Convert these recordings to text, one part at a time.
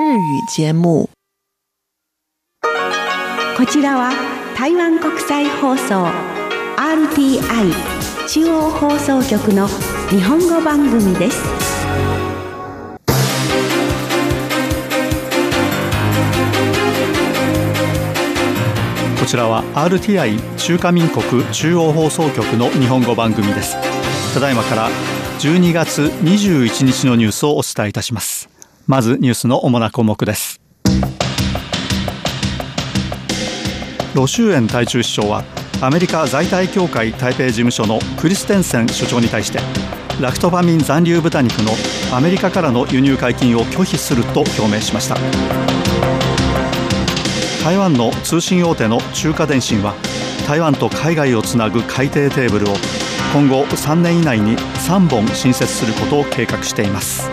日语节目。こちらは台湾国際放送 RTI 中央放送局の日本語番組です。こちらは RTI 中華民国中央放送局の日本語番組です。ただいまから12月21日のニュースをお伝えいたします。まずニュースの主な項目です。ロシュエン対中市長はアメリカ在台協会台北事務所のクリステンセン所長に対してラクトパミン残留豚肉のアメリカからの輸入解禁を拒否すると表明しました台湾の通信大手の中華電信は台湾と海外をつなぐ海底テーブルを今後3年以内に3本新設することを計画しています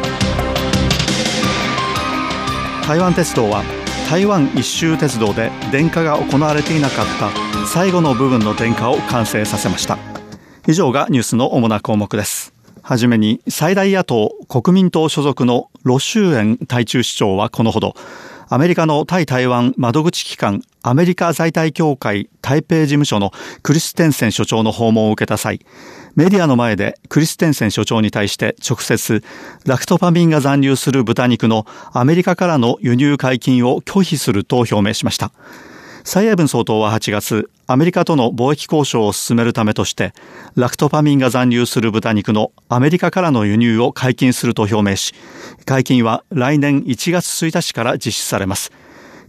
台湾鉄道は台湾一周鉄道で電化が行われていなかった最後の部分の電化を完成させました。以上がニュースの主な項目です。はじめに最大野党国民党所属のロシューエン対中市長はこのほど。アメリカの対台湾窓口機関アメリカ在台協会台北事務所のクリステンセン所長の訪問を受けた際、メディアの前でクリステンセン所長に対して直接ラクトパミンが残留する豚肉のアメリカからの輸入解禁を拒否すると表明しました。蔡英文総統は8月、アメリカとの貿易交渉を進めるためとして、ラクトパミンが残留する豚肉のアメリカからの輸入を解禁すると表明し、解禁は来年1月1日から実施されます。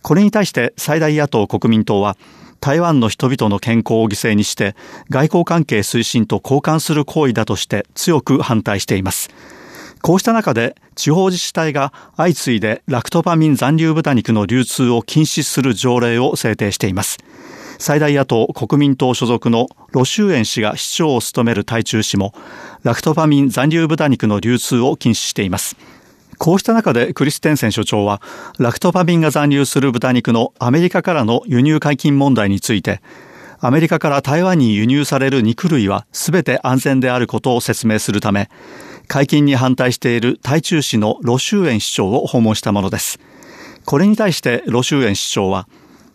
これに対して最大野党国民党は、台湾の人々の健康を犠牲にして外交関係推進と交換する行為だとして強く反対しています。こうした中で地方自治体が相次いでラクトパミン残留豚肉の流通を禁止する条例を制定しています。最大野党国民党所属のロシュエン氏が市長を務める台中市もラクトパミン残留豚肉の流通を禁止しています。こうした中でクリステンセン所長はラクトパミンが残留する豚肉のアメリカからの輸入解禁問題についてアメリカから台湾に輸入される肉類は全て安全であることを説明するため解禁に反対している台中市のロシュエン市長を訪問したものです。これに対してロシュエン市長は、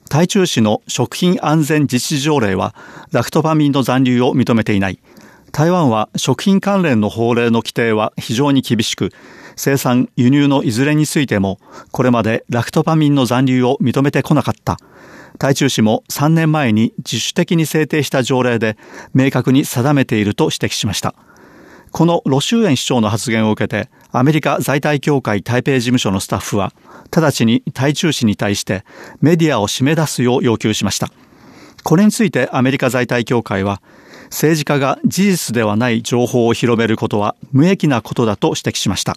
台中市の食品安全実施条例はラクトパミンの残留を認めていない。台湾は食品関連の法令の規定は非常に厳しく、生産、輸入のいずれについても、これまでラクトパミンの残留を認めてこなかった。台中市も3年前に自主的に制定した条例で明確に定めていると指摘しました。このロシューエン市長の発言を受けて、アメリカ在台協会台北事務所のスタッフは、直ちに台中市に対してメディアを締め出すよう要求しました。これについてアメリカ在台協会は、政治家が事実ではない情報を広めることは無益なことだと指摘しました。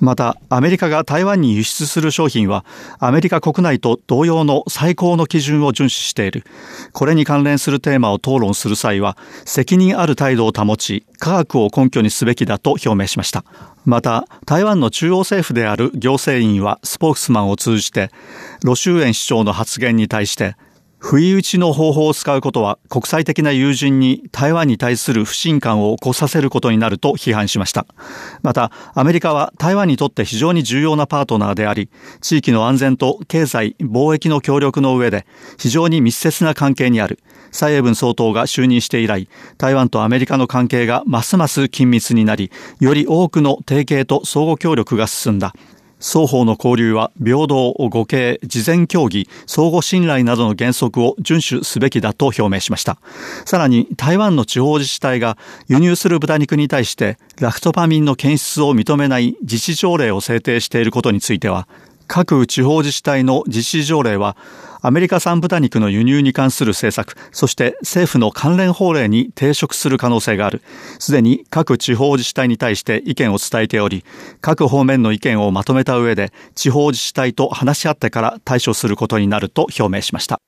また、アメリカが台湾に輸出する商品は、アメリカ国内と同様の最高の基準を遵守している。これに関連するテーマを討論する際は、責任ある態度を保ち、科学を根拠にすべきだと表明しました。また、台湾の中央政府である行政院はスポークスマンを通じて、ロシューエン市長の発言に対して、不意打ちの方法を使うことは国際的な友人に台湾に対する不信感を起こさせることになると批判しました。また、アメリカは台湾にとって非常に重要なパートナーであり、地域の安全と経済、貿易の協力の上で非常に密接な関係にある。蔡英文総統が就任して以来、台湾とアメリカの関係がますます緊密になり、より多くの提携と相互協力が進んだ。双方の交流は平等、互恵、事前協議、相互信頼などの原則を遵守すべきだと表明しました。さらに台湾の地方自治体が輸入する豚肉に対してラクトパミンの検出を認めない自治条例を制定していることについては、各地方自治体の実施条例はアメリカ産豚肉の輸入に関する政策、そして政府の関連法令に抵触する可能性がある。すでに各地方自治体に対して意見を伝えており、各方面の意見をまとめた上で、地方自治体と話し合ってから対処することになると表明しました。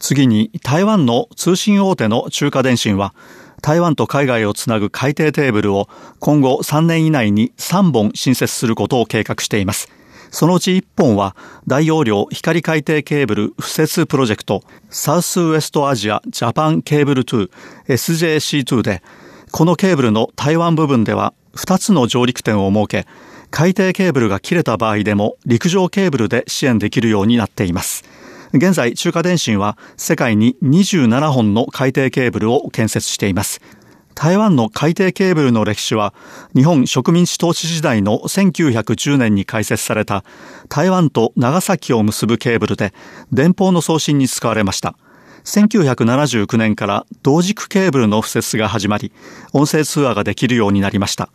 次に、台湾の通信大手の中華電信は、台湾と海外をつなぐ海底テーブルを今後3年以内に3本新設することを計画しています。そのうち1本は大容量光海底ケーブル敷設プロジェクトサウスウエストアジアジャパンケーブル2 SJC2 でこのケーブルの台湾部分では2つの上陸点を設け、海底ケーブルが切れた場合でも陸上ケーブルで支援できるようになっています。現在、中華電信は世界に27本の海底ケーブルを建設しています。台湾の海底ケーブルの歴史は、日本植民地統治時代の1910年に開設された台湾と長崎を結ぶケーブルで、電報の送信に使われました。1979年から同軸ケーブルの敷設が始まり、音声通話ができるようになりました。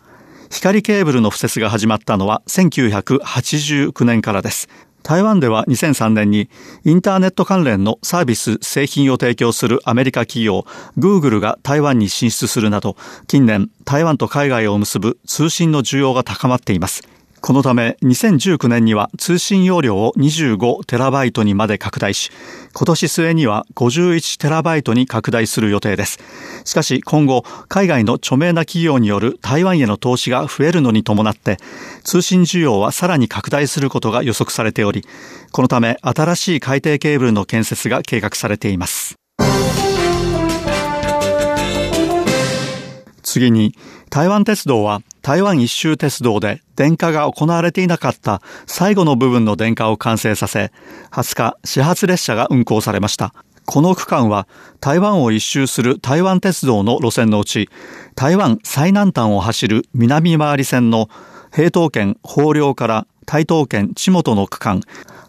光ケーブルの敷設が始まったのは1989年からです。台湾では2003年にインターネット関連のサービス、製品を提供するアメリカ企業、グーグルが台湾に進出するなど、近年台湾と海外を結ぶ通信の需要が高まっています。このため2019年には通信容量を25テラバイトにまで拡大し、今年末には51テラバイトに拡大する予定です。しかし今後、海外の著名な企業による台湾への投資が増えるのに伴って、通信需要はさらに拡大することが予測されており、このため新しい海底ケーブルの建設が計画されています。次に、台湾鉄道は台湾一周鉄道で電化が行われていなかった最後の部分の電化を完成させ、20日、始発列車が運行されました。この区間は台湾を一周する台湾鉄道の路線のうち、台湾最南端を走る南回り線の平東県豊陵から台東県地元の区間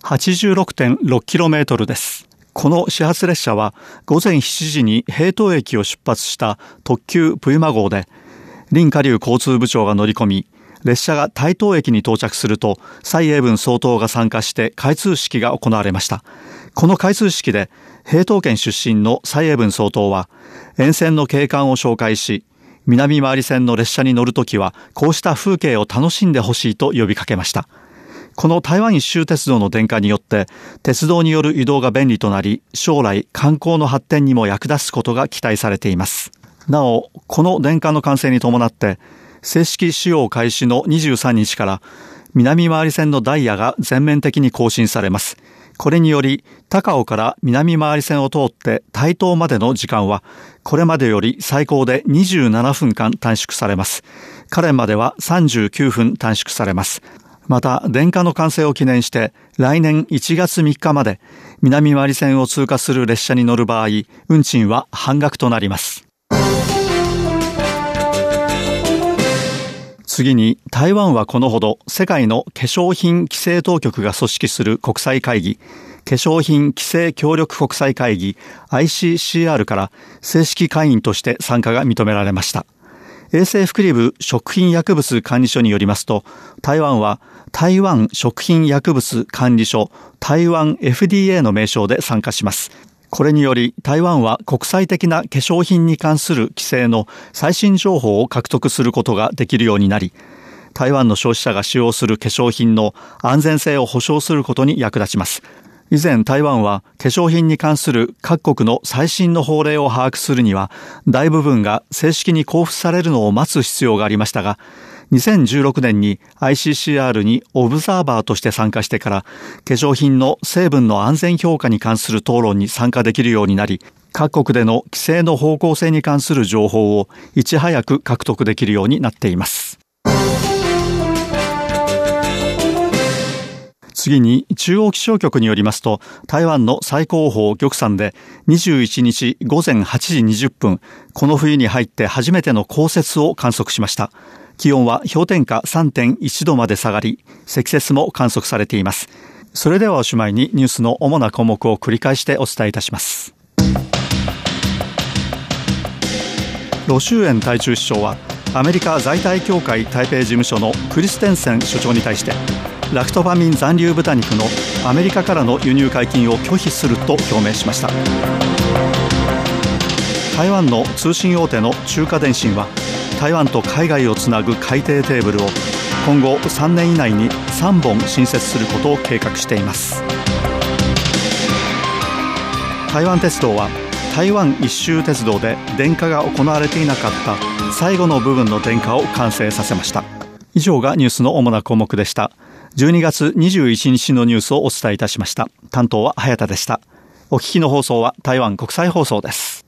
86.6km です。この始発列車は午前7時に平東駅を出発した特急プユマ号で、林下流交通部長が乗り込み、列車が台東駅に到着すると、蔡英文総統が参加して開通式が行われました。この開通式で、平東県出身の蔡英文総統は、沿線の景観を紹介し、南回り線の列車に乗るときは、こうした風景を楽しんでほしいと呼びかけました。この台湾一周鉄道の電化によって、鉄道による移動が便利となり、将来観光の発展にも役立つことが期待されています。なお、この電化の完成に伴って、正式使用開始の23日から、南回り線のダイヤが全面的に更新されます。これにより、高尾から南回り線を通って台東までの時間は、これまでより最高で27分間短縮されます。カレンまでは39分短縮されます。また、電化の完成を記念して、来年1月3日まで、南回り線を通過する列車に乗る場合、運賃は半額となります。次に、台湾はこのほど世界の化粧品規制当局が組織する国際会議、化粧品規制協力国際会議 ICCR から正式会員として参加が認められました。衛生福利部食品薬物管理所によりますと、台湾は台湾食品薬物管理所台湾 FDA の名称で参加します。これにより台湾は国際的な化粧品に関する規制の最新情報を獲得することができるようになり、台湾の消費者が使用する化粧品の安全性を保証することに役立ちます。以前台湾は化粧品に関する各国の最新の法令を把握するには大部分が正式に交付されるのを待つ必要がありましたが2016年に ICCR にオブザーバーとして参加してから化粧品の成分の安全評価に関する討論に参加できるようになり各国での規制の方向性に関する情報をいち早く獲得できるようになっています。次に中央気象局によりますと台湾の最高峰玉山で21日午前8時20分この冬に入って初めての降雪を観測しました。気温は氷点下3.1度まで下がり、積雪も観測されています。それではおしまいにニュースの主な項目を繰り返してお伝えいたします。ロシューエン対中市長はアメリカ在台協会台北事務所のクリステンセン所長に対してラクトバミン残留豚肉のアメリカからの輸入解禁を拒否すると表明しました台湾の通信大手の中華電信は台湾と海外をつなぐ海底テーブルを今後3年以内に3本新設することを計画しています。台湾鉄道は台湾一周鉄道で電化が行われていなかった最後の部分の電化を完成させました。以上がニュースの主な項目でした。12月21日のニュースをお伝えいたしました。担当は早田でした。お聞きの放送は台湾国際放送です。